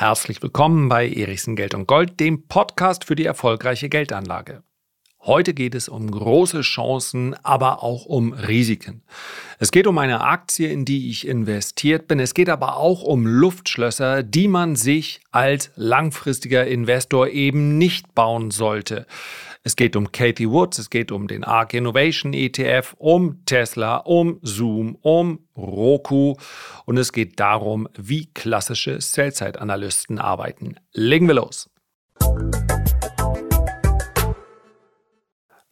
Herzlich willkommen bei Erichsen Geld und Gold, dem Podcast für die erfolgreiche Geldanlage. Heute geht es um große Chancen, aber auch um Risiken. Es geht um eine Aktie, in die ich investiert bin. Es geht aber auch um Luftschlösser, die man sich als langfristiger Investor eben nicht bauen sollte. Es geht um Katie Woods, es geht um den ARK Innovation ETF, um Tesla, um Zoom, um Roku und es geht darum, wie klassische Sell-Side-Analysten arbeiten. Legen wir los.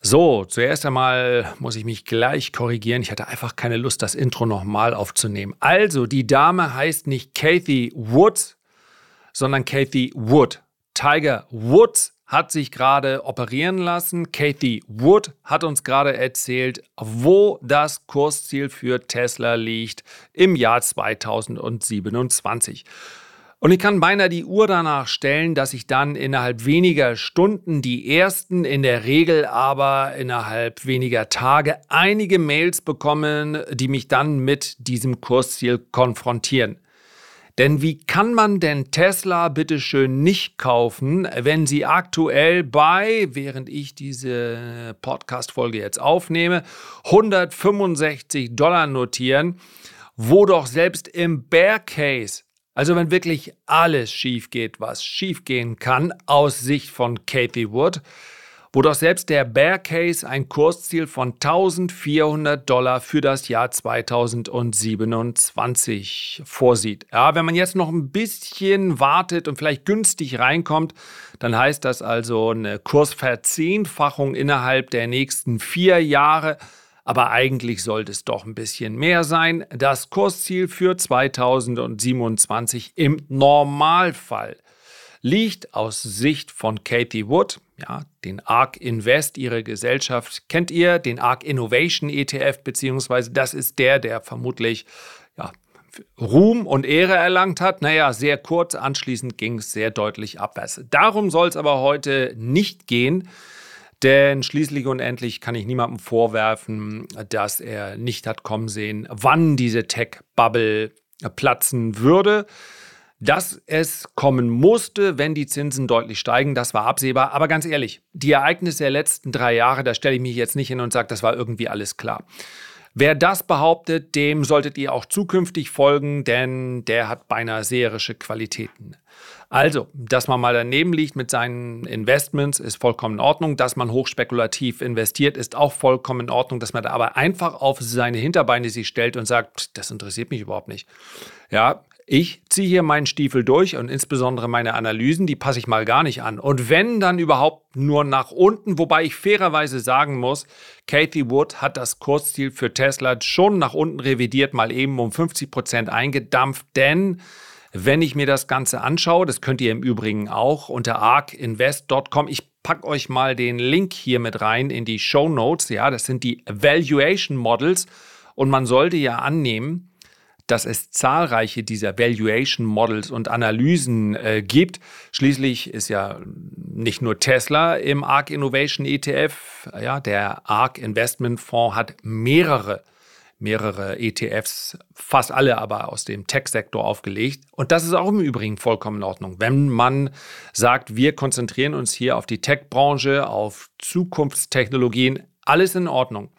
So, zuerst einmal muss ich mich gleich korrigieren. Ich hatte einfach keine Lust, das Intro nochmal aufzunehmen. Also, die Dame heißt nicht Kathy Woods, sondern Kathy Wood. Tiger Woods hat sich gerade operieren lassen. Kathy Wood hat uns gerade erzählt, wo das Kursziel für Tesla liegt im Jahr 2027. Und ich kann beinahe die Uhr danach stellen, dass ich dann innerhalb weniger Stunden die ersten, in der Regel aber innerhalb weniger Tage, einige Mails bekommen, die mich dann mit diesem Kursziel konfrontieren. Denn wie kann man denn Tesla bitteschön nicht kaufen, wenn sie aktuell bei, während ich diese Podcast-Folge jetzt aufnehme, 165 Dollar notieren, wo doch selbst im Bear Case also wenn wirklich alles schief geht, was schief gehen kann aus Sicht von Kathy Wood, wo doch selbst der Bear Case ein Kursziel von 1400 Dollar für das Jahr 2027 vorsieht. Ja, wenn man jetzt noch ein bisschen wartet und vielleicht günstig reinkommt, dann heißt das also eine Kursverzehnfachung innerhalb der nächsten vier Jahre aber eigentlich sollte es doch ein bisschen mehr sein. Das Kursziel für 2027 im Normalfall liegt aus Sicht von Katie Wood, ja, den ARK Invest, ihre Gesellschaft, kennt ihr, den ARK Innovation ETF, beziehungsweise das ist der, der vermutlich ja, Ruhm und Ehre erlangt hat. Naja, sehr kurz, anschließend ging es sehr deutlich abwärts. Darum soll es aber heute nicht gehen. Denn schließlich und endlich kann ich niemandem vorwerfen, dass er nicht hat kommen sehen, wann diese Tech-Bubble platzen würde. Dass es kommen musste, wenn die Zinsen deutlich steigen, das war absehbar. Aber ganz ehrlich, die Ereignisse der letzten drei Jahre, da stelle ich mich jetzt nicht hin und sage, das war irgendwie alles klar. Wer das behauptet, dem solltet ihr auch zukünftig folgen, denn der hat beinahe seherische Qualitäten. Also, dass man mal daneben liegt mit seinen Investments, ist vollkommen in Ordnung. Dass man hochspekulativ investiert, ist auch vollkommen in Ordnung. Dass man da aber einfach auf seine Hinterbeine sich stellt und sagt, das interessiert mich überhaupt nicht. Ja, ich ziehe hier meinen Stiefel durch und insbesondere meine Analysen, die passe ich mal gar nicht an. Und wenn, dann überhaupt nur nach unten, wobei ich fairerweise sagen muss, Kathy Wood hat das Kursziel für Tesla schon nach unten revidiert, mal eben um 50 Prozent eingedampft, denn wenn ich mir das Ganze anschaue, das könnt ihr im Übrigen auch unter arkinvest.com. Ich packe euch mal den Link hier mit rein in die Show Notes. Ja, das sind die Valuation Models und man sollte ja annehmen, dass es zahlreiche dieser Valuation Models und Analysen äh, gibt. Schließlich ist ja nicht nur Tesla im ARK Innovation ETF, ja, der ARK Investment Fonds hat mehrere mehrere ETFs, fast alle aber aus dem Tech-Sektor aufgelegt. Und das ist auch im Übrigen vollkommen in Ordnung. Wenn man sagt, wir konzentrieren uns hier auf die Tech-Branche, auf Zukunftstechnologien, alles in Ordnung.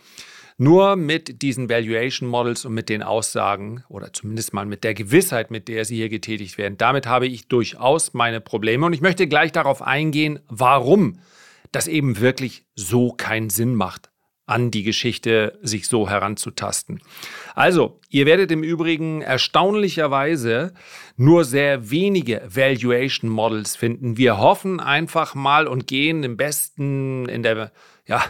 Nur mit diesen Valuation Models und mit den Aussagen oder zumindest mal mit der Gewissheit, mit der sie hier getätigt werden, damit habe ich durchaus meine Probleme. Und ich möchte gleich darauf eingehen, warum das eben wirklich so keinen Sinn macht an die Geschichte sich so heranzutasten. Also, ihr werdet im Übrigen erstaunlicherweise nur sehr wenige Valuation Models finden. Wir hoffen einfach mal und gehen im besten, in der, ja,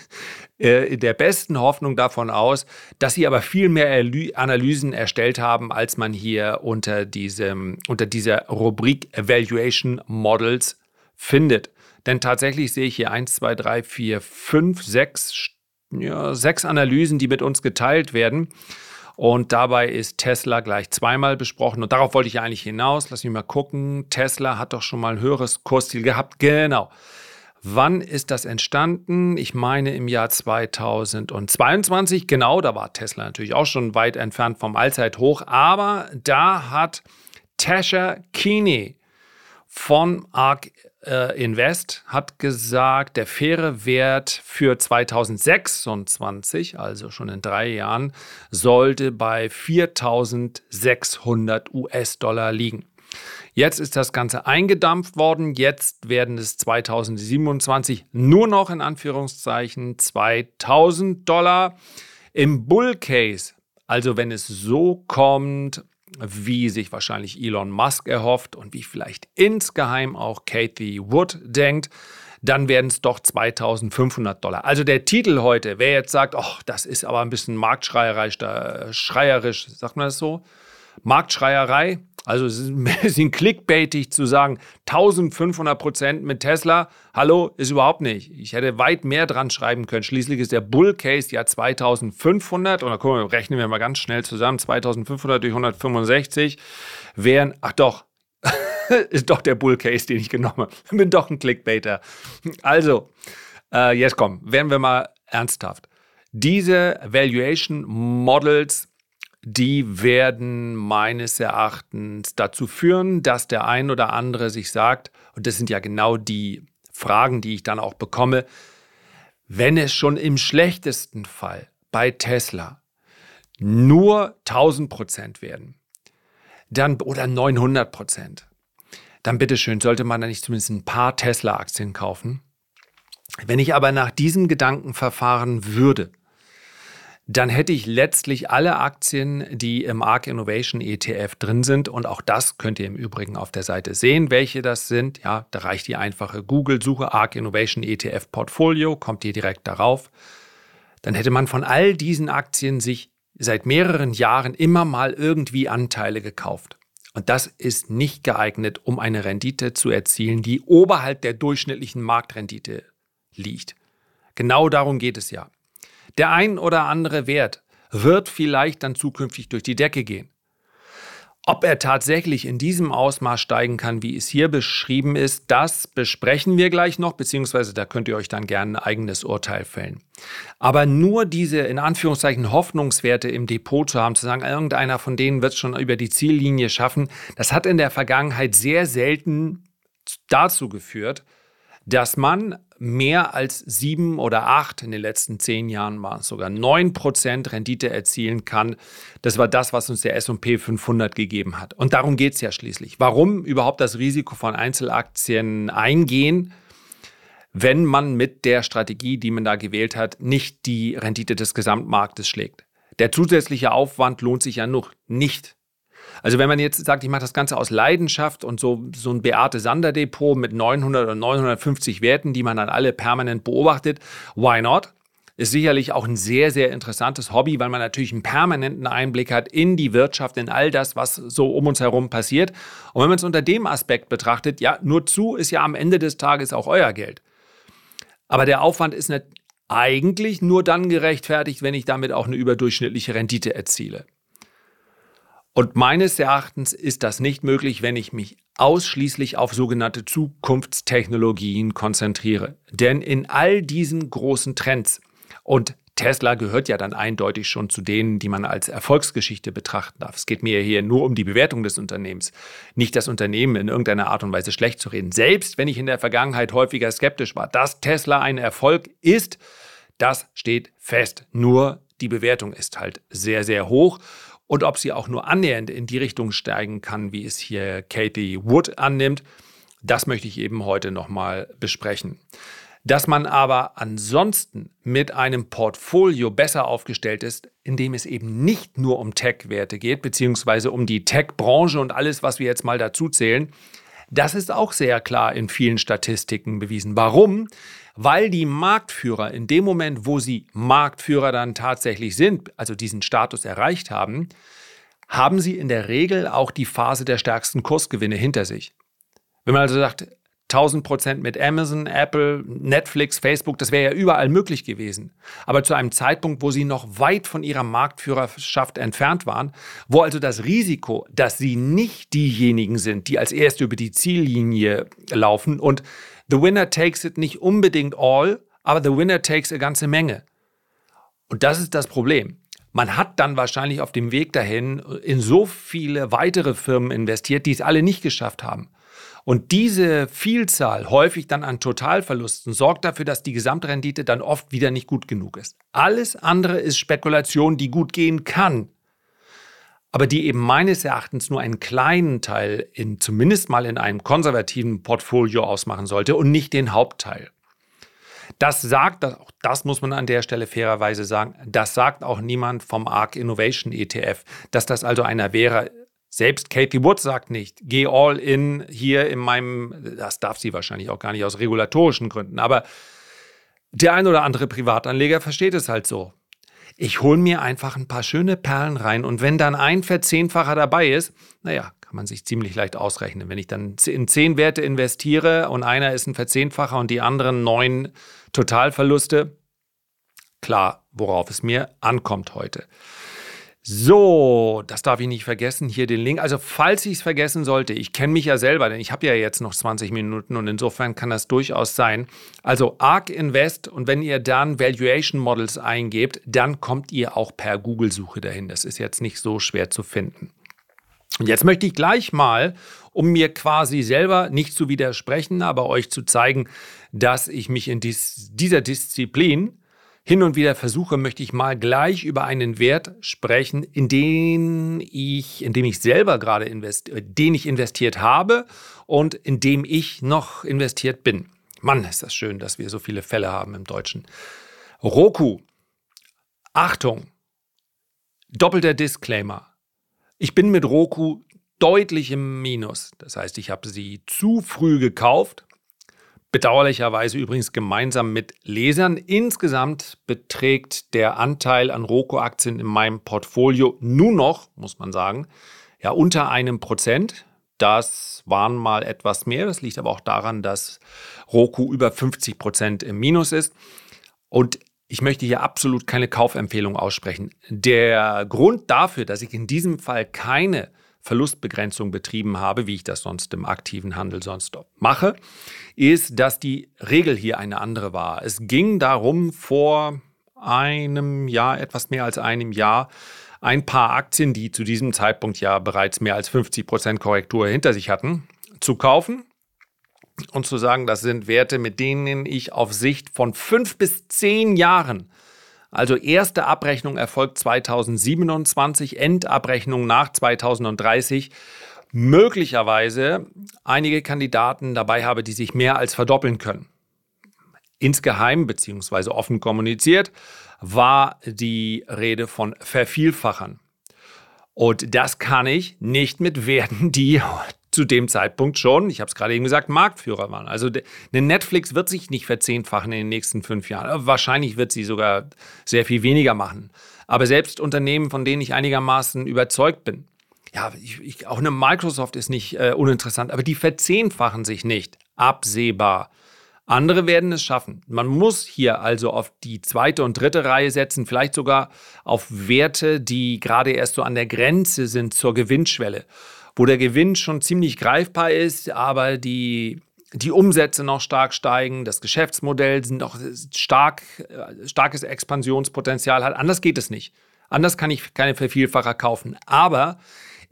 äh, in der besten Hoffnung davon aus, dass sie aber viel mehr Analysen erstellt haben, als man hier unter diesem, unter dieser Rubrik Evaluation Models findet. Denn tatsächlich sehe ich hier 1, 2, 3, 4, 5, 6, ja, sechs Analysen, die mit uns geteilt werden. Und dabei ist Tesla gleich zweimal besprochen. Und darauf wollte ich eigentlich hinaus. Lass mich mal gucken. Tesla hat doch schon mal ein höheres Kursziel gehabt. Genau. Wann ist das entstanden? Ich meine im Jahr 2022. Genau, da war Tesla natürlich auch schon weit entfernt vom Allzeithoch. Aber da hat Tasha Keeney von äh, Invest hat gesagt, der faire Wert für 2026, also schon in drei Jahren, sollte bei 4.600 US-Dollar liegen. Jetzt ist das Ganze eingedampft worden. Jetzt werden es 2027 nur noch in Anführungszeichen 2000 Dollar. Im Bull Case, also wenn es so kommt, wie sich wahrscheinlich Elon Musk erhofft und wie vielleicht insgeheim auch Kathy Wood denkt, dann werden es doch 2500 Dollar. Also der Titel heute, wer jetzt sagt, oh, das ist aber ein bisschen marktschreierisch, schreierisch, sagt man das so? Marktschreierei, also es ist ein bisschen clickbaitig zu sagen, 1500 Prozent mit Tesla. Hallo, ist überhaupt nicht. Ich hätte weit mehr dran schreiben können. Schließlich ist der Bull Case ja 2500. Und da rechnen wir mal ganz schnell zusammen. 2500 durch 165 wären, ach doch, ist doch der Bull Case, den ich genommen habe. Bin doch ein Clickbaiter. Also, äh, jetzt komm, werden wir mal ernsthaft. Diese Valuation Models die werden meines Erachtens dazu führen, dass der ein oder andere sich sagt, und das sind ja genau die Fragen, die ich dann auch bekomme, wenn es schon im schlechtesten Fall bei Tesla nur 1000 Prozent werden, dann oder 900 Prozent, dann bitteschön, sollte man da nicht zumindest ein paar Tesla-Aktien kaufen. Wenn ich aber nach diesem Gedankenverfahren würde, dann hätte ich letztlich alle Aktien, die im ARK Innovation ETF drin sind. Und auch das könnt ihr im Übrigen auf der Seite sehen, welche das sind. Ja, da reicht die einfache Google-Suche ARK Innovation ETF Portfolio, kommt ihr direkt darauf. Dann hätte man von all diesen Aktien sich seit mehreren Jahren immer mal irgendwie Anteile gekauft. Und das ist nicht geeignet, um eine Rendite zu erzielen, die oberhalb der durchschnittlichen Marktrendite liegt. Genau darum geht es ja. Der ein oder andere Wert wird vielleicht dann zukünftig durch die Decke gehen. Ob er tatsächlich in diesem Ausmaß steigen kann, wie es hier beschrieben ist, das besprechen wir gleich noch, beziehungsweise da könnt ihr euch dann gerne ein eigenes Urteil fällen. Aber nur diese in Anführungszeichen Hoffnungswerte im Depot zu haben, zu sagen, irgendeiner von denen wird es schon über die Ziellinie schaffen, das hat in der Vergangenheit sehr selten dazu geführt, dass man mehr als sieben oder acht, in den letzten zehn Jahren waren es sogar neun Prozent Rendite erzielen kann. Das war das, was uns der S&P 500 gegeben hat. Und darum geht es ja schließlich. Warum überhaupt das Risiko von Einzelaktien eingehen? wenn man mit der Strategie, die man da gewählt hat, nicht die Rendite des Gesamtmarktes schlägt. Der zusätzliche Aufwand lohnt sich ja noch nicht also wenn man jetzt sagt, ich mache das Ganze aus Leidenschaft und so, so ein Beate Sander Depot mit 900 oder 950 Werten, die man dann alle permanent beobachtet, why not? Ist sicherlich auch ein sehr, sehr interessantes Hobby, weil man natürlich einen permanenten Einblick hat in die Wirtschaft, in all das, was so um uns herum passiert. Und wenn man es unter dem Aspekt betrachtet, ja, nur zu ist ja am Ende des Tages auch euer Geld. Aber der Aufwand ist eigentlich nur dann gerechtfertigt, wenn ich damit auch eine überdurchschnittliche Rendite erziele. Und meines Erachtens ist das nicht möglich, wenn ich mich ausschließlich auf sogenannte Zukunftstechnologien konzentriere. Denn in all diesen großen Trends und Tesla gehört ja dann eindeutig schon zu denen, die man als Erfolgsgeschichte betrachten darf. Es geht mir hier nur um die Bewertung des Unternehmens, nicht das Unternehmen in irgendeiner Art und Weise schlecht zu reden. Selbst wenn ich in der Vergangenheit häufiger skeptisch war, dass Tesla ein Erfolg ist, das steht fest. Nur die Bewertung ist halt sehr, sehr hoch und ob sie auch nur annähernd in die Richtung steigen kann, wie es hier Kathy Wood annimmt, das möchte ich eben heute nochmal besprechen. Dass man aber ansonsten mit einem Portfolio besser aufgestellt ist, in dem es eben nicht nur um Tech-Werte geht, beziehungsweise um die Tech-Branche und alles, was wir jetzt mal dazu zählen, das ist auch sehr klar in vielen Statistiken bewiesen. Warum? Weil die Marktführer in dem Moment, wo sie Marktführer dann tatsächlich sind, also diesen Status erreicht haben, haben sie in der Regel auch die Phase der stärksten Kursgewinne hinter sich. Wenn man also sagt, 1000 Prozent mit Amazon, Apple, Netflix, Facebook, das wäre ja überall möglich gewesen. Aber zu einem Zeitpunkt, wo sie noch weit von ihrer Marktführerschaft entfernt waren, wo also das Risiko, dass sie nicht diejenigen sind, die als Erste über die Ziellinie laufen und The winner takes it nicht unbedingt all, aber the winner takes a ganze Menge. Und das ist das Problem. man hat dann wahrscheinlich auf dem Weg dahin in so viele weitere Firmen investiert, die es alle nicht geschafft haben. Und diese Vielzahl, häufig dann an Totalverlusten, sorgt dafür, dass die Gesamtrendite dann oft wieder nicht gut genug ist. Alles andere ist Spekulation, die gut gehen kann, aber die eben meines Erachtens nur einen kleinen Teil in zumindest mal in einem konservativen Portfolio ausmachen sollte und nicht den Hauptteil. Das sagt, auch das muss man an der Stelle fairerweise sagen, das sagt auch niemand vom ARC Innovation ETF, dass das also einer wäre, selbst Katie Wood sagt nicht, geh all in hier in meinem, das darf sie wahrscheinlich auch gar nicht aus regulatorischen Gründen, aber der ein oder andere Privatanleger versteht es halt so. Ich hole mir einfach ein paar schöne Perlen rein und wenn dann ein Verzehnfacher dabei ist, naja, kann man sich ziemlich leicht ausrechnen. Wenn ich dann in zehn Werte investiere und einer ist ein Verzehnfacher und die anderen neun Totalverluste, klar, worauf es mir ankommt heute. So, das darf ich nicht vergessen, hier den Link. Also falls ich es vergessen sollte, ich kenne mich ja selber, denn ich habe ja jetzt noch 20 Minuten und insofern kann das durchaus sein. Also ARK Invest und wenn ihr dann Valuation Models eingebt, dann kommt ihr auch per Google-Suche dahin. Das ist jetzt nicht so schwer zu finden. Und jetzt möchte ich gleich mal, um mir quasi selber nicht zu widersprechen, aber euch zu zeigen, dass ich mich in dies, dieser Disziplin hin und wieder versuche, möchte ich mal gleich über einen Wert sprechen, in den ich, in dem ich selber gerade investiert, äh, den ich investiert habe und in dem ich noch investiert bin. Mann, ist das schön, dass wir so viele Fälle haben im Deutschen. Roku. Achtung. Doppelter Disclaimer. Ich bin mit Roku deutlich im Minus. Das heißt, ich habe sie zu früh gekauft Bedauerlicherweise übrigens gemeinsam mit Lesern. Insgesamt beträgt der Anteil an Roku-Aktien in meinem Portfolio nur noch, muss man sagen, ja, unter einem Prozent. Das waren mal etwas mehr. Das liegt aber auch daran, dass Roku über 50 Prozent im Minus ist. Und ich möchte hier absolut keine Kaufempfehlung aussprechen. Der Grund dafür, dass ich in diesem Fall keine Verlustbegrenzung betrieben habe, wie ich das sonst im aktiven Handel sonst mache, ist, dass die Regel hier eine andere war. Es ging darum, vor einem Jahr, etwas mehr als einem Jahr, ein paar Aktien, die zu diesem Zeitpunkt ja bereits mehr als 50 Prozent Korrektur hinter sich hatten, zu kaufen und zu sagen, das sind Werte, mit denen ich auf Sicht von fünf bis zehn Jahren also erste Abrechnung erfolgt 2027, Endabrechnung nach 2030. Möglicherweise einige Kandidaten dabei habe, die sich mehr als verdoppeln können. Insgeheim bzw. offen kommuniziert war die Rede von Vervielfachern. Und das kann ich nicht mit Werten, die zu dem Zeitpunkt schon, ich habe es gerade eben gesagt, Marktführer waren. Also eine Netflix wird sich nicht verzehnfachen in den nächsten fünf Jahren. Wahrscheinlich wird sie sogar sehr viel weniger machen. Aber selbst Unternehmen, von denen ich einigermaßen überzeugt bin, ja, ich, ich, auch eine Microsoft ist nicht äh, uninteressant, aber die verzehnfachen sich nicht absehbar. Andere werden es schaffen. Man muss hier also auf die zweite und dritte Reihe setzen, vielleicht sogar auf Werte, die gerade erst so an der Grenze sind zur Gewinnschwelle wo der Gewinn schon ziemlich greifbar ist, aber die, die Umsätze noch stark steigen, das Geschäftsmodell noch stark, äh, starkes Expansionspotenzial hat. Anders geht es nicht. Anders kann ich keine Vervielfacher kaufen. Aber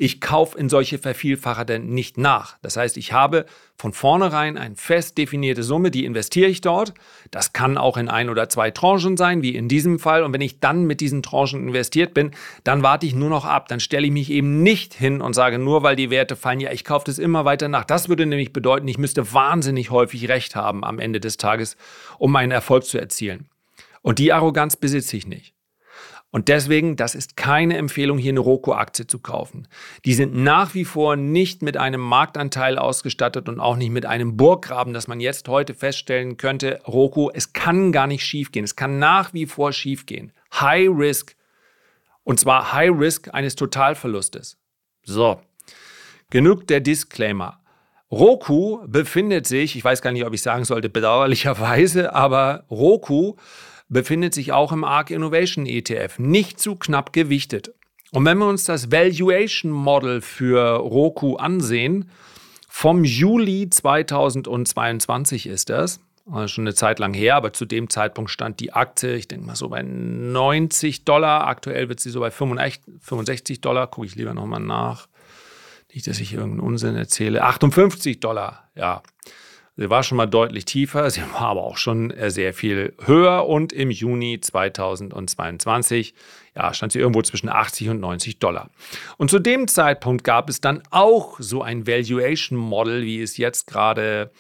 ich kaufe in solche Vervielfacher denn nicht nach. Das heißt, ich habe von vornherein eine fest definierte Summe, die investiere ich dort. Das kann auch in ein oder zwei Tranchen sein, wie in diesem Fall. Und wenn ich dann mit diesen Tranchen investiert bin, dann warte ich nur noch ab. Dann stelle ich mich eben nicht hin und sage, nur weil die Werte fallen, ja, ich kaufe das immer weiter nach. Das würde nämlich bedeuten, ich müsste wahnsinnig häufig Recht haben am Ende des Tages, um meinen Erfolg zu erzielen. Und die Arroganz besitze ich nicht. Und deswegen, das ist keine Empfehlung, hier eine Roku-Aktie zu kaufen. Die sind nach wie vor nicht mit einem Marktanteil ausgestattet und auch nicht mit einem Burggraben, dass man jetzt heute feststellen könnte, Roku, es kann gar nicht schiefgehen. Es kann nach wie vor schiefgehen. High Risk. Und zwar High Risk eines Totalverlustes. So. Genug der Disclaimer. Roku befindet sich, ich weiß gar nicht, ob ich sagen sollte, bedauerlicherweise, aber Roku befindet sich auch im ARC Innovation ETF, nicht zu knapp gewichtet. Und wenn wir uns das Valuation Model für Roku ansehen, vom Juli 2022 ist das, Also schon eine Zeit lang her, aber zu dem Zeitpunkt stand die Aktie, ich denke mal so bei 90 Dollar. Aktuell wird sie so bei 65 Dollar. Gucke ich lieber nochmal nach. Nicht, dass ich irgendeinen Unsinn erzähle. 58 Dollar, ja. Sie war schon mal deutlich tiefer, sie war aber auch schon äh, sehr viel höher und im Juni 2022 ja, stand sie irgendwo zwischen 80 und 90 Dollar. Und zu dem Zeitpunkt gab es dann auch so ein Valuation Model, wie es jetzt gerade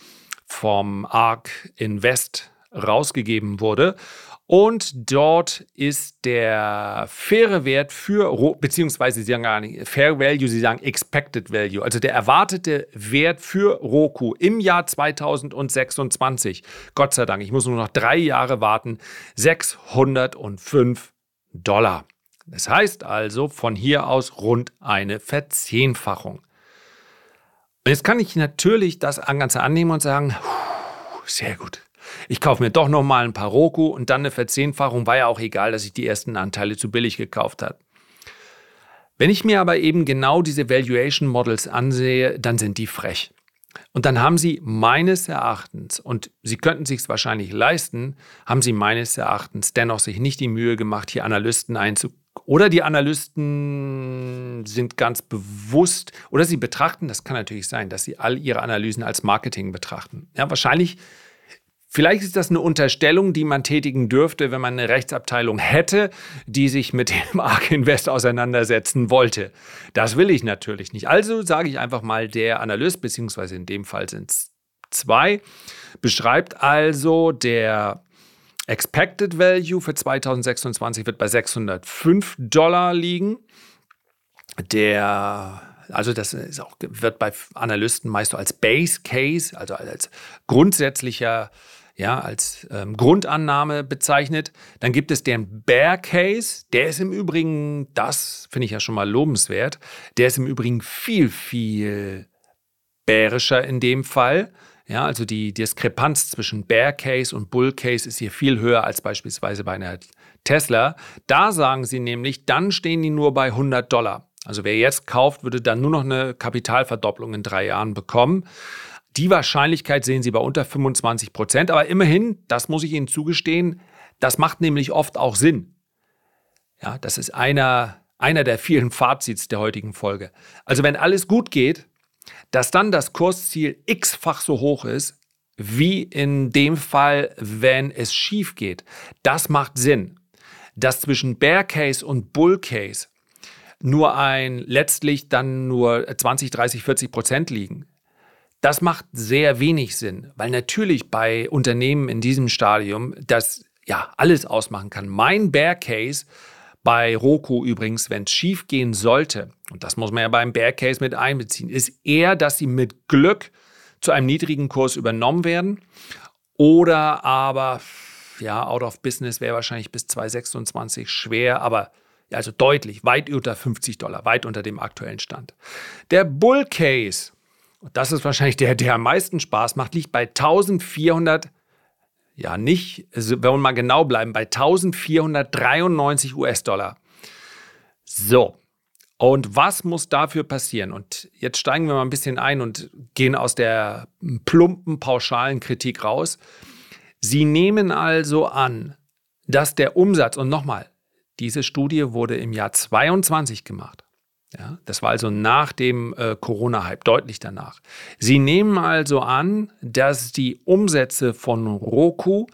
vom ARK Invest rausgegeben wurde. Und dort ist der faire Wert für, beziehungsweise sie sagen gar nicht Fair Value, sie sagen Expected Value, also der erwartete Wert für Roku im Jahr 2026, Gott sei Dank, ich muss nur noch drei Jahre warten, 605 Dollar. Das heißt also von hier aus rund eine Verzehnfachung. Und jetzt kann ich natürlich das Ganze annehmen und sagen, sehr gut ich kaufe mir doch noch mal ein paar Roku und dann eine Verzehnfachung, war ja auch egal, dass ich die ersten Anteile zu billig gekauft habe. Wenn ich mir aber eben genau diese Valuation Models ansehe, dann sind die frech. Und dann haben sie meines Erachtens, und sie könnten sich es wahrscheinlich leisten, haben sie meines Erachtens dennoch sich nicht die Mühe gemacht, hier Analysten einzu oder die Analysten sind ganz bewusst, oder sie betrachten, das kann natürlich sein, dass sie all ihre Analysen als Marketing betrachten. Ja, wahrscheinlich Vielleicht ist das eine Unterstellung, die man tätigen dürfte, wenn man eine Rechtsabteilung hätte, die sich mit dem ARK Invest auseinandersetzen wollte. Das will ich natürlich nicht. Also sage ich einfach mal, der Analyst, beziehungsweise in dem Fall sind es zwei, beschreibt also, der Expected Value für 2026 wird bei 605 Dollar liegen. Der also das auch, wird bei Analysten meist so als Base Case, also als grundsätzlicher ja, als ähm, Grundannahme bezeichnet. Dann gibt es den Bear Case, der ist im Übrigen, das finde ich ja schon mal lobenswert, der ist im Übrigen viel, viel bärischer in dem Fall. Ja, also die Diskrepanz zwischen Bear Case und Bull Case ist hier viel höher als beispielsweise bei einer Tesla. Da sagen sie nämlich, dann stehen die nur bei 100 Dollar. Also wer jetzt kauft, würde dann nur noch eine Kapitalverdopplung in drei Jahren bekommen. Die Wahrscheinlichkeit sehen Sie bei unter 25 Prozent, aber immerhin, das muss ich Ihnen zugestehen, das macht nämlich oft auch Sinn. Ja, das ist einer, einer der vielen Fazits der heutigen Folge. Also wenn alles gut geht, dass dann das Kursziel x-fach so hoch ist, wie in dem Fall, wenn es schief geht, das macht Sinn. Dass zwischen Bear Case und Bull Case nur ein letztlich dann nur 20, 30, 40 Prozent liegen, das macht sehr wenig Sinn, weil natürlich bei Unternehmen in diesem Stadium das ja alles ausmachen kann. Mein Bear Case bei Roku übrigens, wenn es schief gehen sollte, und das muss man ja beim Bear Case mit einbeziehen, ist eher, dass sie mit Glück zu einem niedrigen Kurs übernommen werden oder aber ja, out of business wäre wahrscheinlich bis 2026 schwer, aber also deutlich, weit unter 50 Dollar, weit unter dem aktuellen Stand. Der Bull Case und das ist wahrscheinlich der, der am meisten Spaß macht, liegt bei 1400, ja nicht, also wenn wir mal genau bleiben, bei 1493 US-Dollar. So, und was muss dafür passieren? Und jetzt steigen wir mal ein bisschen ein und gehen aus der plumpen, pauschalen Kritik raus. Sie nehmen also an, dass der Umsatz, und nochmal, diese Studie wurde im Jahr 22 gemacht. Ja, das war also nach dem äh, Corona-Hype, deutlich danach. Sie nehmen also an, dass die Umsätze von Roku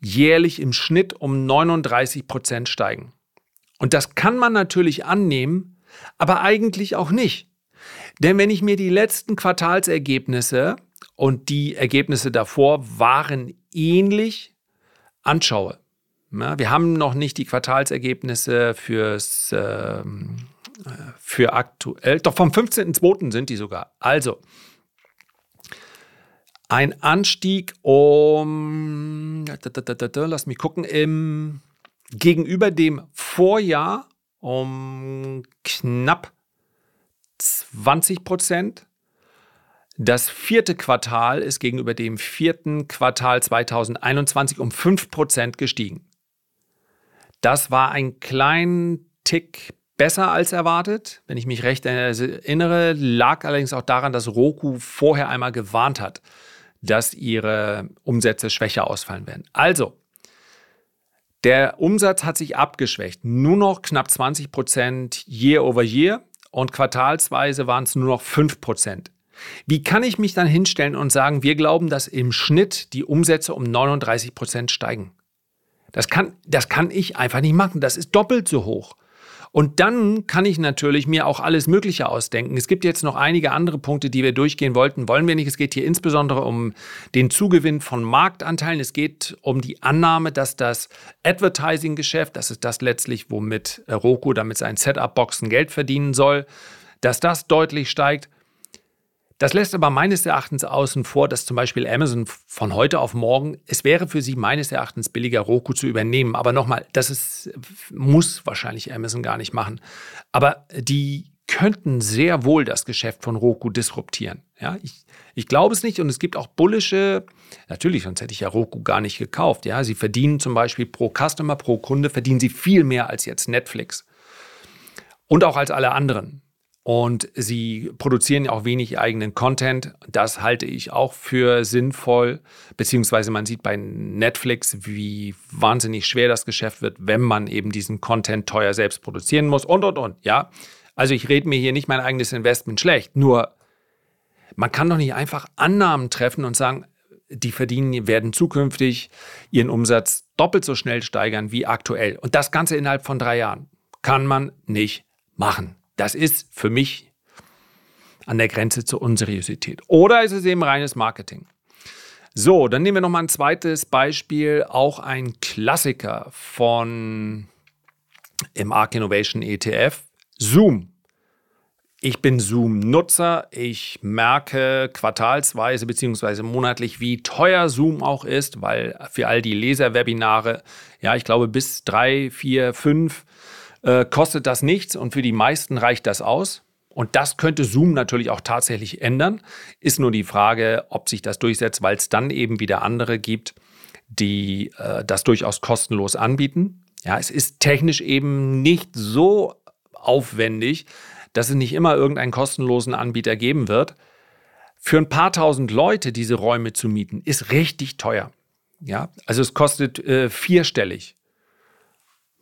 jährlich im Schnitt um 39 Prozent steigen. Und das kann man natürlich annehmen, aber eigentlich auch nicht. Denn wenn ich mir die letzten Quartalsergebnisse und die Ergebnisse davor waren ähnlich anschaue, ja, wir haben noch nicht die Quartalsergebnisse fürs ähm, für aktuell, doch vom 15.02. sind die sogar. Also, ein Anstieg um, lass mich gucken, im, gegenüber dem Vorjahr um knapp 20 Prozent. Das vierte Quartal ist gegenüber dem vierten Quartal 2021 um 5 Prozent gestiegen. Das war ein kleinen Tick besser als erwartet. Wenn ich mich recht erinnere, lag allerdings auch daran, dass Roku vorher einmal gewarnt hat, dass ihre Umsätze schwächer ausfallen werden. Also, der Umsatz hat sich abgeschwächt. Nur noch knapp 20 Prozent year over year und quartalsweise waren es nur noch 5 Prozent. Wie kann ich mich dann hinstellen und sagen, wir glauben, dass im Schnitt die Umsätze um 39 Prozent steigen? Das kann, das kann ich einfach nicht machen. Das ist doppelt so hoch. Und dann kann ich natürlich mir auch alles Mögliche ausdenken. Es gibt jetzt noch einige andere Punkte, die wir durchgehen wollten. Wollen wir nicht. Es geht hier insbesondere um den Zugewinn von Marktanteilen. Es geht um die Annahme, dass das Advertising-Geschäft, das ist das letztlich, womit Roku damit seinen Setup-Boxen Geld verdienen soll, dass das deutlich steigt. Das lässt aber meines Erachtens außen vor, dass zum Beispiel Amazon von heute auf morgen, es wäre für sie meines Erachtens billiger, Roku zu übernehmen. Aber nochmal, das ist, muss wahrscheinlich Amazon gar nicht machen. Aber die könnten sehr wohl das Geschäft von Roku disruptieren. Ja, ich, ich glaube es nicht und es gibt auch bullische, natürlich, sonst hätte ich ja Roku gar nicht gekauft. Ja, sie verdienen zum Beispiel pro Customer, pro Kunde, verdienen sie viel mehr als jetzt Netflix. Und auch als alle anderen. Und sie produzieren auch wenig eigenen Content. Das halte ich auch für sinnvoll. Beziehungsweise man sieht bei Netflix, wie wahnsinnig schwer das Geschäft wird, wenn man eben diesen Content teuer selbst produzieren muss und, und, und. Ja, also ich rede mir hier nicht mein eigenes Investment schlecht. Nur man kann doch nicht einfach Annahmen treffen und sagen, die verdienen, werden zukünftig ihren Umsatz doppelt so schnell steigern wie aktuell. Und das Ganze innerhalb von drei Jahren. Kann man nicht machen. Das ist für mich an der Grenze zur Unseriosität. Oder ist es eben reines Marketing? So, dann nehmen wir noch mal ein zweites Beispiel, auch ein Klassiker von im Arc Innovation ETF, Zoom. Ich bin Zoom-Nutzer. Ich merke quartalsweise bzw. monatlich, wie teuer Zoom auch ist, weil für all die Leserwebinare, ja, ich glaube, bis drei, vier, fünf äh, kostet das nichts und für die meisten reicht das aus. Und das könnte Zoom natürlich auch tatsächlich ändern. Ist nur die Frage, ob sich das durchsetzt, weil es dann eben wieder andere gibt, die äh, das durchaus kostenlos anbieten. Ja, es ist technisch eben nicht so aufwendig, dass es nicht immer irgendeinen kostenlosen Anbieter geben wird. Für ein paar tausend Leute diese Räume zu mieten, ist richtig teuer. Ja, also es kostet äh, vierstellig.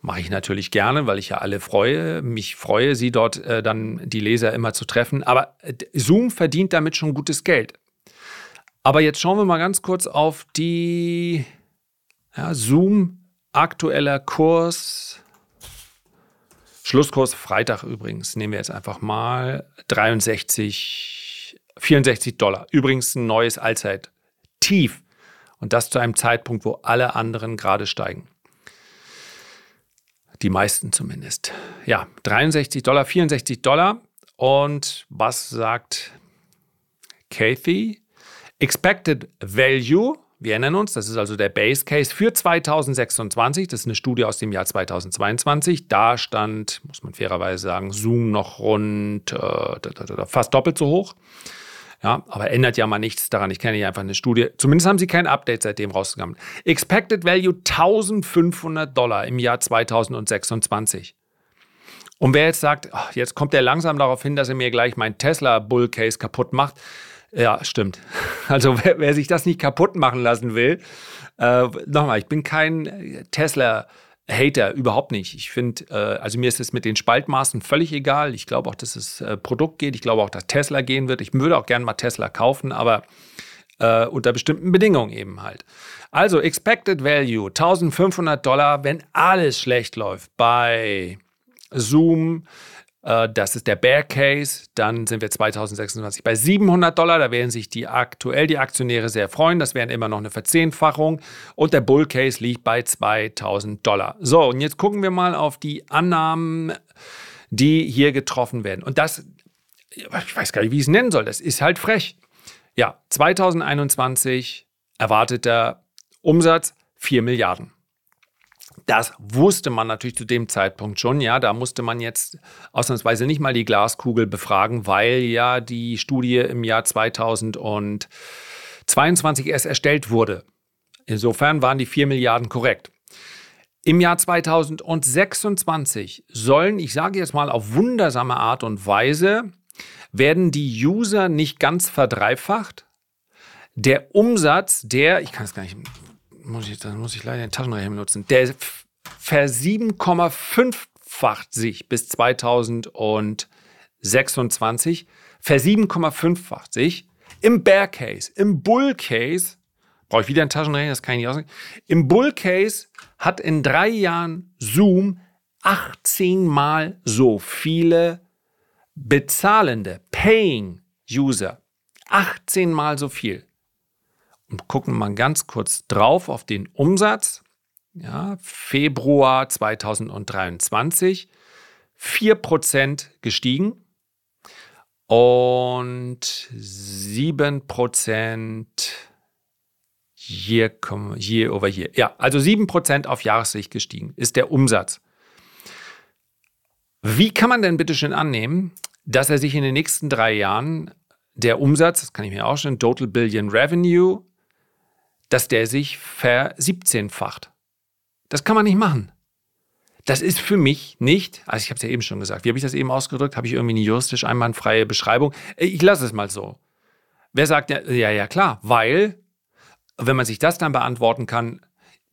Mache ich natürlich gerne, weil ich ja alle freue, mich freue, sie dort äh, dann die Leser immer zu treffen. Aber äh, Zoom verdient damit schon gutes Geld. Aber jetzt schauen wir mal ganz kurz auf die ja, Zoom aktueller Kurs. Schlusskurs Freitag übrigens. Nehmen wir jetzt einfach mal 63, 64 Dollar. Übrigens ein neues Allzeit-Tief. Und das zu einem Zeitpunkt, wo alle anderen gerade steigen. Die meisten zumindest. Ja, 63 Dollar, 64 Dollar. Und was sagt Kathy? Expected Value, wir erinnern uns, das ist also der Base Case für 2026. Das ist eine Studie aus dem Jahr 2022. Da stand, muss man fairerweise sagen, Zoom noch rund äh, fast doppelt so hoch. Ja, aber ändert ja mal nichts daran. Ich kenne ja einfach eine Studie. Zumindest haben sie kein Update seitdem rausgekommen. Expected Value 1500 Dollar im Jahr 2026. Und wer jetzt sagt, ach, jetzt kommt er langsam darauf hin, dass er mir gleich mein Tesla Bull Case kaputt macht. Ja, stimmt. Also wer, wer sich das nicht kaputt machen lassen will, äh, nochmal, ich bin kein Tesla Hater überhaupt nicht. Ich finde, äh, also mir ist es mit den Spaltmaßen völlig egal. Ich glaube auch, dass es äh, Produkt geht. Ich glaube auch, dass Tesla gehen wird. Ich würde auch gerne mal Tesla kaufen, aber äh, unter bestimmten Bedingungen eben halt. Also Expected Value 1500 Dollar, wenn alles schlecht läuft bei Zoom, das ist der Bear Case. Dann sind wir 2026 bei 700 Dollar. Da werden sich die aktuell die Aktionäre sehr freuen. Das wären immer noch eine Verzehnfachung. Und der Bull Case liegt bei 2000 Dollar. So, und jetzt gucken wir mal auf die Annahmen, die hier getroffen werden. Und das, ich weiß gar nicht, wie ich es nennen soll. Das ist halt frech. Ja, 2021 erwarteter Umsatz 4 Milliarden. Das wusste man natürlich zu dem Zeitpunkt schon. Ja, da musste man jetzt ausnahmsweise nicht mal die Glaskugel befragen, weil ja die Studie im Jahr 2022 erst erstellt wurde. Insofern waren die 4 Milliarden korrekt. Im Jahr 2026 sollen, ich sage jetzt mal auf wundersame Art und Weise, werden die User nicht ganz verdreifacht, Der Umsatz, der, ich kann es gar nicht, muss ich, dann muss ich leider den Taschenrechner benutzen, der versiebenkomma-fünffacht sich bis 2026, versiebenkomma-fünffacht sich im Bear Case, im Bull Case, brauche ich wieder einen Taschenrechner, das kann ich nicht ausrechnen. Im Bull Case hat in drei Jahren Zoom 18 mal so viele bezahlende, paying User. 18 mal so viel. Und gucken mal ganz kurz drauf auf den Umsatz. Ja, Februar 2023 4% gestiegen und 7% year, year over year. Ja, also 7% auf Jahressicht gestiegen ist der Umsatz. Wie kann man denn bitte schön annehmen, dass er sich in den nächsten drei Jahren der Umsatz, das kann ich mir auch schon, Total Billion Revenue, dass der sich versiebzehnfacht? Das kann man nicht machen. Das ist für mich nicht, also ich habe es ja eben schon gesagt, wie habe ich das eben ausgedrückt? Habe ich irgendwie eine juristisch einwandfreie Beschreibung? Ich lasse es mal so. Wer sagt ja, ja, klar, weil, wenn man sich das dann beantworten kann,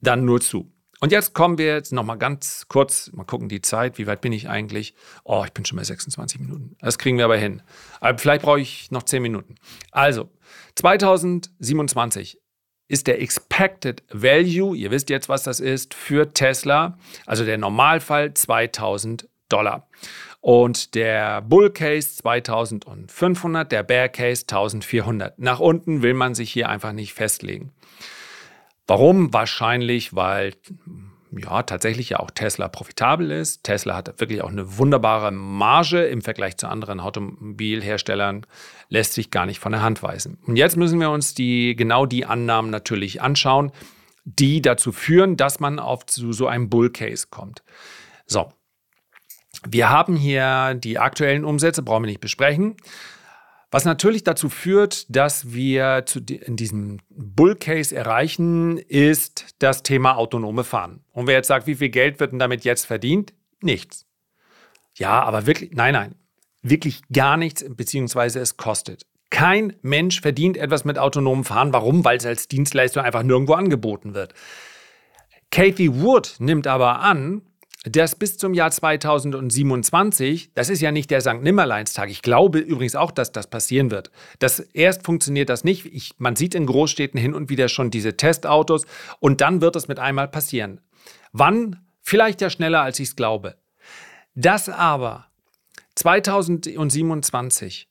dann nur zu. Und jetzt kommen wir jetzt nochmal ganz kurz, mal gucken die Zeit, wie weit bin ich eigentlich? Oh, ich bin schon bei 26 Minuten. Das kriegen wir aber hin. Aber vielleicht brauche ich noch 10 Minuten. Also, 2027 ist der Expected Value, ihr wisst jetzt, was das ist, für Tesla, also der Normalfall 2000 Dollar. Und der Bull Case 2500, der Bear Case 1400. Nach unten will man sich hier einfach nicht festlegen. Warum? Wahrscheinlich, weil ja, tatsächlich ja auch Tesla profitabel ist. Tesla hat wirklich auch eine wunderbare Marge im Vergleich zu anderen Automobilherstellern, lässt sich gar nicht von der Hand weisen. Und jetzt müssen wir uns die, genau die Annahmen natürlich anschauen, die dazu führen, dass man auf zu so einem Bull Case kommt. So. Wir haben hier die aktuellen Umsätze, brauchen wir nicht besprechen. Was natürlich dazu führt, dass wir in diesem Bull Case erreichen, ist das Thema autonome Fahren. Und wer jetzt sagt, wie viel Geld wird denn damit jetzt verdient? Nichts. Ja, aber wirklich, nein, nein, wirklich gar nichts, beziehungsweise es kostet. Kein Mensch verdient etwas mit autonomem Fahren. Warum? Weil es als Dienstleistung einfach nirgendwo angeboten wird. Kathy Wood nimmt aber an, dass bis zum Jahr 2027, das ist ja nicht der St. Nimmerleinstag, ich glaube übrigens auch, dass das passieren wird. Das erst funktioniert das nicht. Ich, man sieht in Großstädten hin und wieder schon diese Testautos und dann wird es mit einmal passieren. Wann? Vielleicht ja schneller, als ich es glaube. Dass aber 2027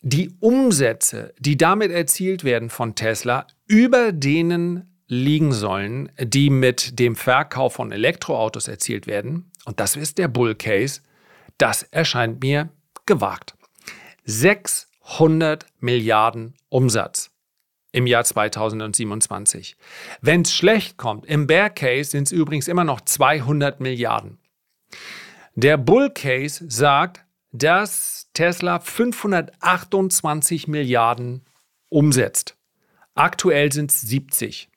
die Umsätze, die damit erzielt werden von Tesla, über denen liegen sollen, die mit dem Verkauf von Elektroautos erzielt werden, und das ist der Bull Case, das erscheint mir gewagt. 600 Milliarden Umsatz im Jahr 2027. Wenn es schlecht kommt, im Bear Case sind es übrigens immer noch 200 Milliarden. Der Bull Case sagt, dass Tesla 528 Milliarden umsetzt. Aktuell sind es 70.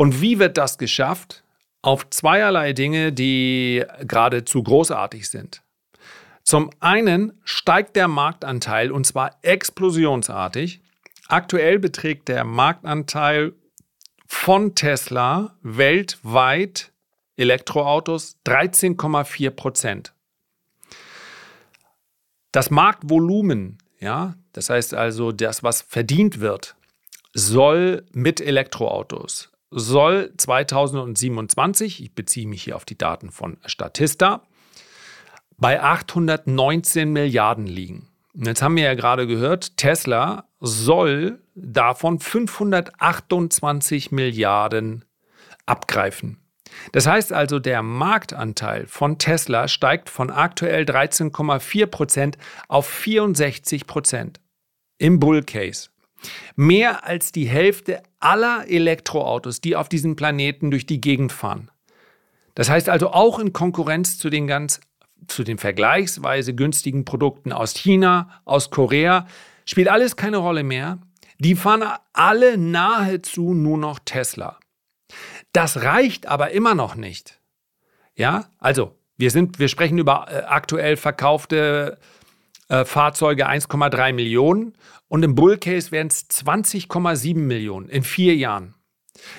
Und wie wird das geschafft? Auf zweierlei Dinge, die geradezu großartig sind. Zum einen steigt der Marktanteil und zwar explosionsartig. Aktuell beträgt der Marktanteil von Tesla weltweit Elektroautos 13,4 Prozent. Das Marktvolumen, ja, das heißt also das, was verdient wird, soll mit Elektroautos soll 2027, ich beziehe mich hier auf die Daten von Statista, bei 819 Milliarden liegen. Und jetzt haben wir ja gerade gehört, Tesla soll davon 528 Milliarden abgreifen. Das heißt also, der Marktanteil von Tesla steigt von aktuell 13,4 Prozent auf 64 Prozent im Bull Case. Mehr als die Hälfte aller Elektroautos, die auf diesem Planeten durch die Gegend fahren. Das heißt also auch in Konkurrenz zu den ganz zu den vergleichsweise günstigen Produkten aus China, aus Korea, spielt alles keine Rolle mehr. Die fahren alle nahezu nur noch Tesla. Das reicht aber immer noch nicht. Ja, also wir sind, wir sprechen über äh, aktuell verkaufte äh, Fahrzeuge 1,3 Millionen und im Bull Case wären es 20,7 Millionen in vier Jahren.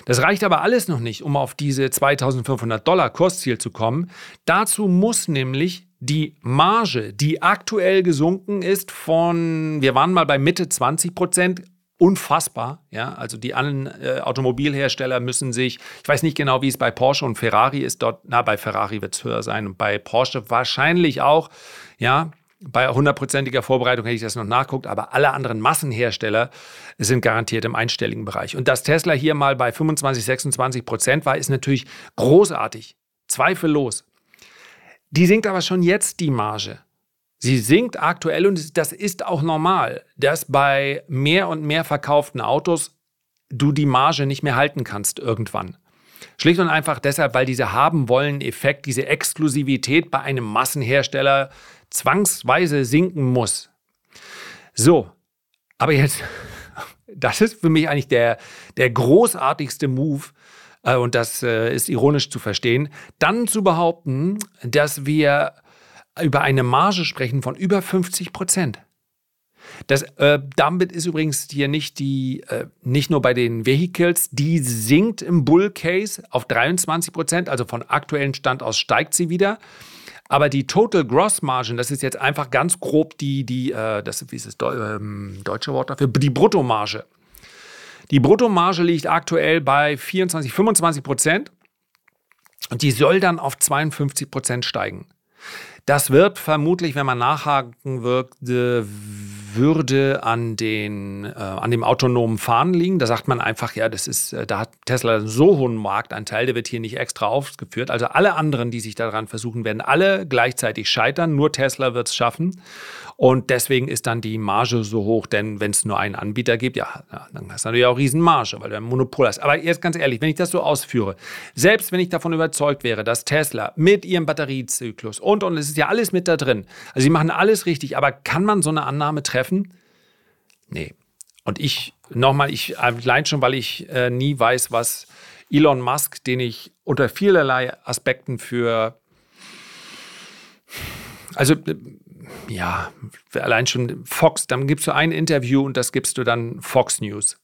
Das reicht aber alles noch nicht, um auf diese 2500 Dollar Kursziel zu kommen. Dazu muss nämlich die Marge, die aktuell gesunken ist von, wir waren mal bei Mitte 20 Prozent, unfassbar. Ja, also die anderen äh, Automobilhersteller müssen sich, ich weiß nicht genau, wie es bei Porsche und Ferrari ist dort, na, bei Ferrari wird es höher sein und bei Porsche wahrscheinlich auch, ja. Bei hundertprozentiger Vorbereitung hätte ich das noch nachguckt, aber alle anderen Massenhersteller sind garantiert im einstelligen Bereich. Und dass Tesla hier mal bei 25, 26 Prozent war, ist natürlich großartig. Zweifellos. Die sinkt aber schon jetzt die Marge. Sie sinkt aktuell und das ist auch normal, dass bei mehr und mehr verkauften Autos du die Marge nicht mehr halten kannst irgendwann. Schlicht und einfach deshalb, weil dieser haben wollen Effekt, diese Exklusivität bei einem Massenhersteller zwangsweise sinken muss. So, aber jetzt, das ist für mich eigentlich der, der großartigste Move, äh, und das äh, ist ironisch zu verstehen, dann zu behaupten, dass wir über eine Marge sprechen von über 50 Prozent. Das, äh, damit ist übrigens hier nicht die, äh, nicht nur bei den Vehicles, die sinkt im Bull Case auf 23 Prozent, also von aktuellen Stand aus steigt sie wieder. Aber die Total Gross Margin, das ist jetzt einfach ganz grob die, die äh, das wie ist das Deu ähm, deutsche Wort dafür, die Bruttomarge. Die Bruttomarge liegt aktuell bei 24, 25 Prozent und die soll dann auf 52 Prozent steigen. Das wird vermutlich, wenn man nachhaken würde, würde an, den, äh, an dem autonomen Fahren liegen. Da sagt man einfach, ja, das ist, äh, da hat Tesla einen so hohen Marktanteil, der wird hier nicht extra aufgeführt. Also alle anderen, die sich daran versuchen, werden alle gleichzeitig scheitern. Nur Tesla wird es schaffen. Und deswegen ist dann die Marge so hoch, denn wenn es nur einen Anbieter gibt, ja, dann hast du natürlich auch Riesenmarge, weil du ein Monopol hast. Aber jetzt ganz ehrlich, wenn ich das so ausführe, selbst wenn ich davon überzeugt wäre, dass Tesla mit ihrem Batteriezyklus und, und es ist ja alles mit da drin, also sie machen alles richtig, aber kann man so eine Annahme treffen? Nee. Und ich, nochmal, ich allein schon, weil ich äh, nie weiß, was Elon Musk, den ich unter vielerlei Aspekten für also ja, allein schon Fox, dann gibst du ein Interview und das gibst du dann Fox News.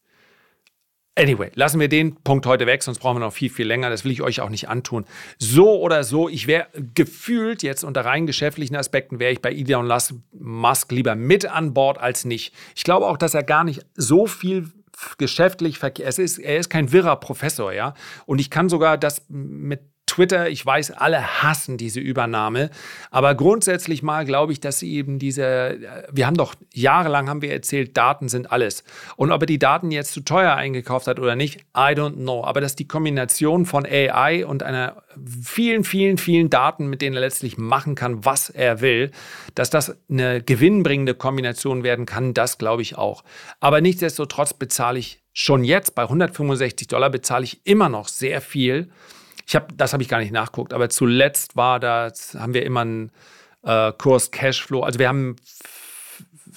Anyway, lassen wir den Punkt heute weg, sonst brauchen wir noch viel, viel länger. Das will ich euch auch nicht antun. So oder so, ich wäre gefühlt jetzt unter rein geschäftlichen Aspekten, wäre ich bei Elon Musk lieber mit an Bord als nicht. Ich glaube auch, dass er gar nicht so viel geschäftlich verkehrt. ist, er ist kein wirrer Professor, ja. Und ich kann sogar das mit Twitter, ich weiß, alle hassen diese Übernahme, aber grundsätzlich mal glaube ich, dass sie eben diese, wir haben doch jahrelang haben wir erzählt, Daten sind alles. Und ob er die Daten jetzt zu teuer eingekauft hat oder nicht, I don't know. Aber dass die Kombination von AI und einer vielen, vielen, vielen Daten, mit denen er letztlich machen kann, was er will, dass das eine gewinnbringende Kombination werden kann, das glaube ich auch. Aber nichtsdestotrotz bezahle ich schon jetzt bei 165 Dollar bezahle ich immer noch sehr viel ich habe, das habe ich gar nicht nachguckt, aber zuletzt war das, haben wir immer einen äh, Kurs Cashflow. Also wir haben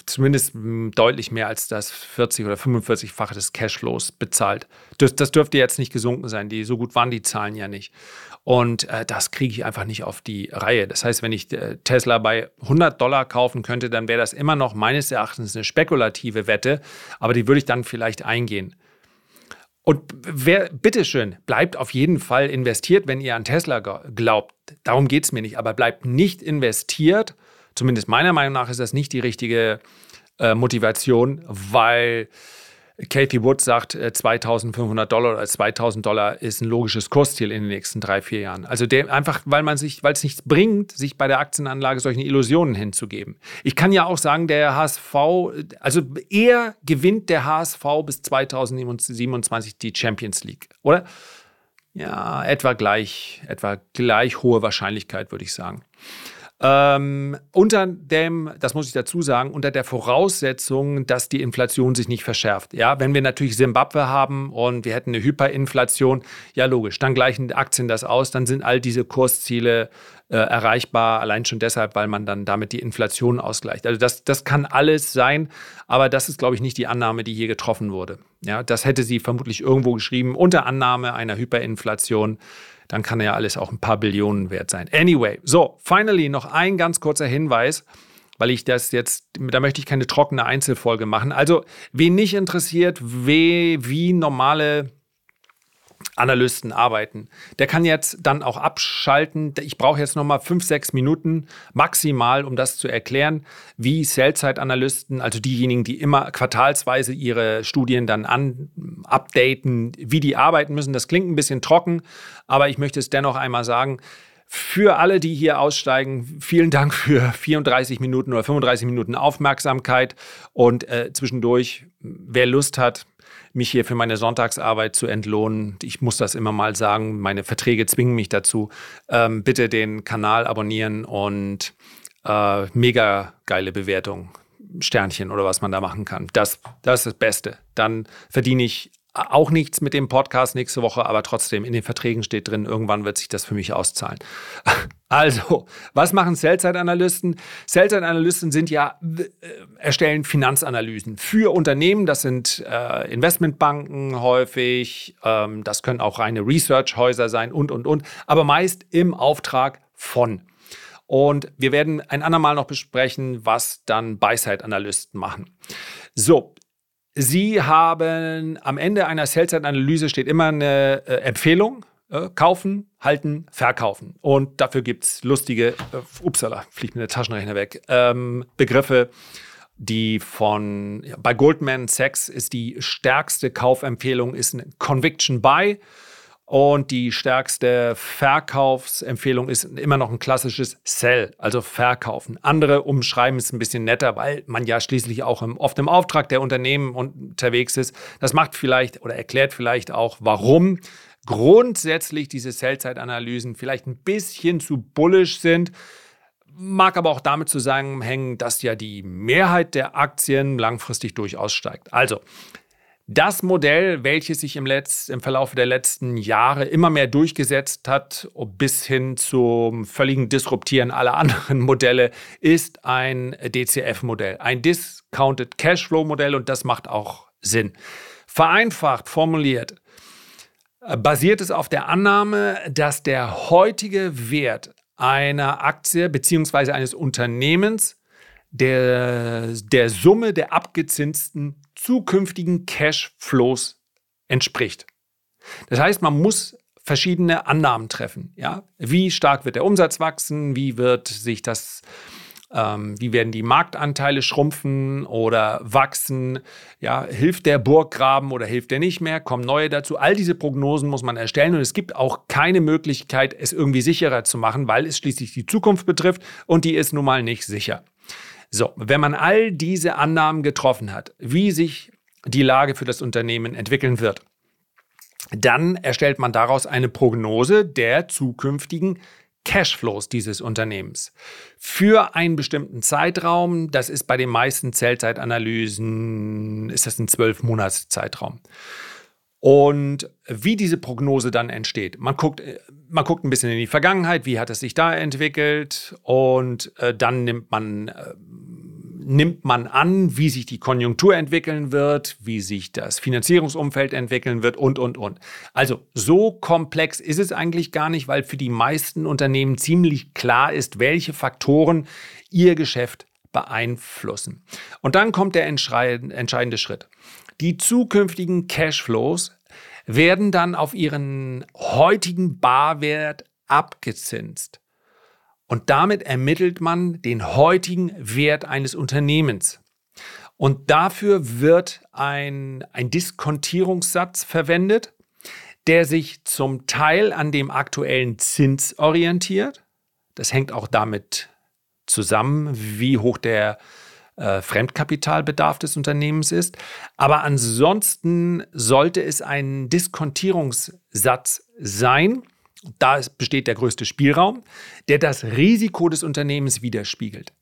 zumindest deutlich mehr als das 40 oder 45-fache des Cashflows bezahlt. Das, das, dürfte jetzt nicht gesunken sein. Die, so gut waren die Zahlen ja nicht. Und äh, das kriege ich einfach nicht auf die Reihe. Das heißt, wenn ich äh, Tesla bei 100 Dollar kaufen könnte, dann wäre das immer noch meines Erachtens eine spekulative Wette, aber die würde ich dann vielleicht eingehen. Und wer, bitteschön, bleibt auf jeden Fall investiert, wenn ihr an Tesla glaubt. Darum geht es mir nicht. Aber bleibt nicht investiert. Zumindest meiner Meinung nach ist das nicht die richtige äh, Motivation, weil Kathy Wood sagt, 2500 äh, Dollar oder 2000 Dollar ist ein logisches Kursziel in den nächsten drei, vier Jahren. Also der, einfach, weil man sich, weil es nichts bringt, sich bei der Aktienanlage solchen Illusionen hinzugeben. Ich kann ja auch sagen, der HSV, also eher gewinnt der HSV bis 2027 die Champions League, oder? Ja, etwa gleich, etwa gleich hohe Wahrscheinlichkeit, würde ich sagen. Ähm, unter dem, das muss ich dazu sagen, unter der Voraussetzung, dass die Inflation sich nicht verschärft. Ja, wenn wir natürlich Simbabwe haben und wir hätten eine Hyperinflation, ja logisch, dann gleichen Aktien das aus, dann sind all diese Kursziele äh, erreichbar, allein schon deshalb, weil man dann damit die Inflation ausgleicht. Also das, das kann alles sein, aber das ist, glaube ich, nicht die Annahme, die hier getroffen wurde. Ja, das hätte sie vermutlich irgendwo geschrieben, unter Annahme einer Hyperinflation dann kann ja alles auch ein paar Billionen wert sein. Anyway, so, finally noch ein ganz kurzer Hinweis, weil ich das jetzt, da möchte ich keine trockene Einzelfolge machen. Also, wen nicht interessiert, wie, wie normale Analysten arbeiten. Der kann jetzt dann auch abschalten. Ich brauche jetzt noch mal fünf, sechs Minuten maximal, um das zu erklären, wie Sell-Side-Analysten, also diejenigen, die immer quartalsweise ihre Studien dann an, updaten, wie die arbeiten müssen. Das klingt ein bisschen trocken, aber ich möchte es dennoch einmal sagen. Für alle, die hier aussteigen, vielen Dank für 34 Minuten oder 35 Minuten Aufmerksamkeit und äh, zwischendurch, wer Lust hat, mich hier für meine Sonntagsarbeit zu entlohnen. Ich muss das immer mal sagen, meine Verträge zwingen mich dazu. Ähm, bitte den Kanal abonnieren und äh, mega geile Bewertung. Sternchen oder was man da machen kann. Das, das ist das Beste. Dann verdiene ich auch nichts mit dem Podcast nächste Woche, aber trotzdem in den Verträgen steht drin, irgendwann wird sich das für mich auszahlen. Also, was machen Sell-Side-Analysten? Sell-Side-Analysten sind ja, äh, erstellen Finanzanalysen für Unternehmen. Das sind äh, Investmentbanken häufig. Ähm, das können auch reine Research-Häuser sein und, und, und. Aber meist im Auftrag von. Und wir werden ein andermal noch besprechen, was dann Buy-Side-Analysten machen. So, Sie haben am Ende einer Sell-Side-Analyse steht immer eine äh, Empfehlung. Äh, kaufen, halten, verkaufen. Und dafür gibt es lustige, äh, upsala, fliegt mir der Taschenrechner weg, ähm, Begriffe, die von, ja, bei Goldman Sachs ist die stärkste Kaufempfehlung ist ein Conviction Buy. Und die stärkste Verkaufsempfehlung ist immer noch ein klassisches Sell, also verkaufen. Andere umschreiben es ein bisschen netter, weil man ja schließlich auch im, oft im Auftrag der Unternehmen unterwegs ist. Das macht vielleicht oder erklärt vielleicht auch, warum grundsätzlich diese Sell-Zeit-Analysen vielleicht ein bisschen zu bullish sind. Mag aber auch damit zusammenhängen, dass ja die Mehrheit der Aktien langfristig durchaus steigt. Also, das Modell, welches sich im, Letz-, im Verlauf der letzten Jahre immer mehr durchgesetzt hat, bis hin zum völligen Disruptieren aller anderen Modelle, ist ein DCF-Modell, ein Discounted Cashflow-Modell und das macht auch Sinn. Vereinfacht formuliert, basiert es auf der Annahme, dass der heutige Wert einer Aktie bzw. eines Unternehmens der, der Summe der abgezinsten zukünftigen Cashflows entspricht. Das heißt, man muss verschiedene Annahmen treffen. Ja? Wie stark wird der Umsatz wachsen? Wie wird sich das ähm, wie werden die Marktanteile schrumpfen oder wachsen? Ja, hilft der Burggraben oder hilft der nicht mehr? Kommen neue dazu? All diese Prognosen muss man erstellen und es gibt auch keine Möglichkeit, es irgendwie sicherer zu machen, weil es schließlich die Zukunft betrifft und die ist nun mal nicht sicher. So, wenn man all diese Annahmen getroffen hat, wie sich die Lage für das Unternehmen entwickeln wird, dann erstellt man daraus eine Prognose der zukünftigen Cashflows dieses Unternehmens für einen bestimmten Zeitraum. Das ist bei den meisten Zellzeitanalysen, ist das ein zwölf Monats Zeitraum. Und wie diese Prognose dann entsteht. Man guckt, man guckt ein bisschen in die Vergangenheit, wie hat es sich da entwickelt und äh, dann nimmt man äh, nimmt man an, wie sich die Konjunktur entwickeln wird, wie sich das Finanzierungsumfeld entwickeln wird und, und, und. Also so komplex ist es eigentlich gar nicht, weil für die meisten Unternehmen ziemlich klar ist, welche Faktoren ihr Geschäft beeinflussen. Und dann kommt der entscheidende Schritt. Die zukünftigen Cashflows werden dann auf ihren heutigen Barwert abgezinst. Und damit ermittelt man den heutigen Wert eines Unternehmens. Und dafür wird ein, ein Diskontierungssatz verwendet, der sich zum Teil an dem aktuellen Zins orientiert. Das hängt auch damit zusammen, wie hoch der äh, Fremdkapitalbedarf des Unternehmens ist. Aber ansonsten sollte es ein Diskontierungssatz sein, da besteht der größte Spielraum, der das Risiko des Unternehmens widerspiegelt.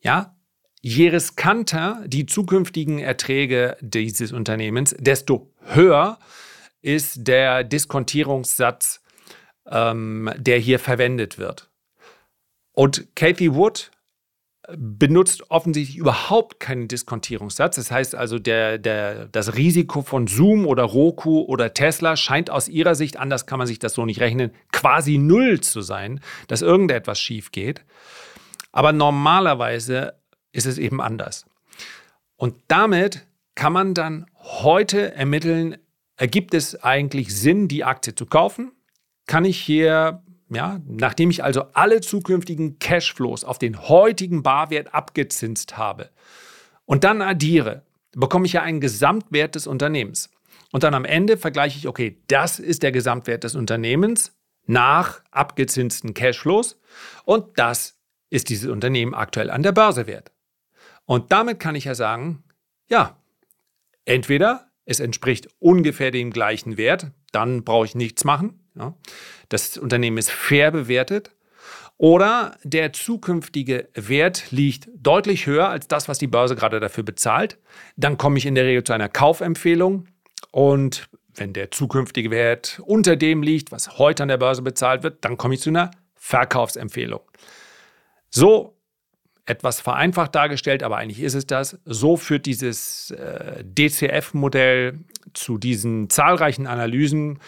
Ja, je riskanter die zukünftigen Erträge dieses Unternehmens, desto höher ist der Diskontierungssatz, ähm, der hier verwendet wird. Und Kathy Wood benutzt offensichtlich überhaupt keinen Diskontierungssatz. Das heißt also, der, der, das Risiko von Zoom oder Roku oder Tesla scheint aus ihrer Sicht, anders kann man sich das so nicht rechnen, quasi null zu sein, dass irgendetwas schief geht. Aber normalerweise ist es eben anders. Und damit kann man dann heute ermitteln, ergibt es eigentlich Sinn, die Aktie zu kaufen? Kann ich hier, ja, nachdem ich also alle zukünftigen Cashflows auf den heutigen Barwert abgezinst habe und dann addiere, bekomme ich ja einen Gesamtwert des Unternehmens. Und dann am Ende vergleiche ich, okay, das ist der Gesamtwert des Unternehmens nach abgezinsten Cashflows und das ist dieses Unternehmen aktuell an der Börse wert. Und damit kann ich ja sagen, ja, entweder es entspricht ungefähr dem gleichen Wert, dann brauche ich nichts machen. Ja. Das Unternehmen ist fair bewertet. Oder der zukünftige Wert liegt deutlich höher als das, was die Börse gerade dafür bezahlt. Dann komme ich in der Regel zu einer Kaufempfehlung. Und wenn der zukünftige Wert unter dem liegt, was heute an der Börse bezahlt wird, dann komme ich zu einer Verkaufsempfehlung. So etwas vereinfacht dargestellt, aber eigentlich ist es das. So führt dieses äh, DCF-Modell zu diesen zahlreichen Analysen,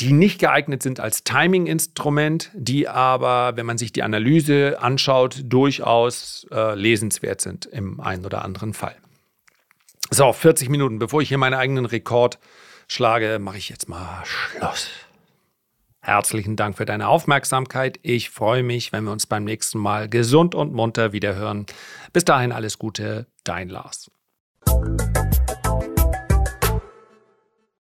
die nicht geeignet sind als Timing-Instrument, die aber, wenn man sich die Analyse anschaut, durchaus äh, lesenswert sind im einen oder anderen Fall. So, 40 Minuten. Bevor ich hier meinen eigenen Rekord schlage, mache ich jetzt mal Schluss. Herzlichen Dank für deine Aufmerksamkeit. Ich freue mich, wenn wir uns beim nächsten Mal gesund und munter wiederhören. Bis dahin alles Gute, dein Lars.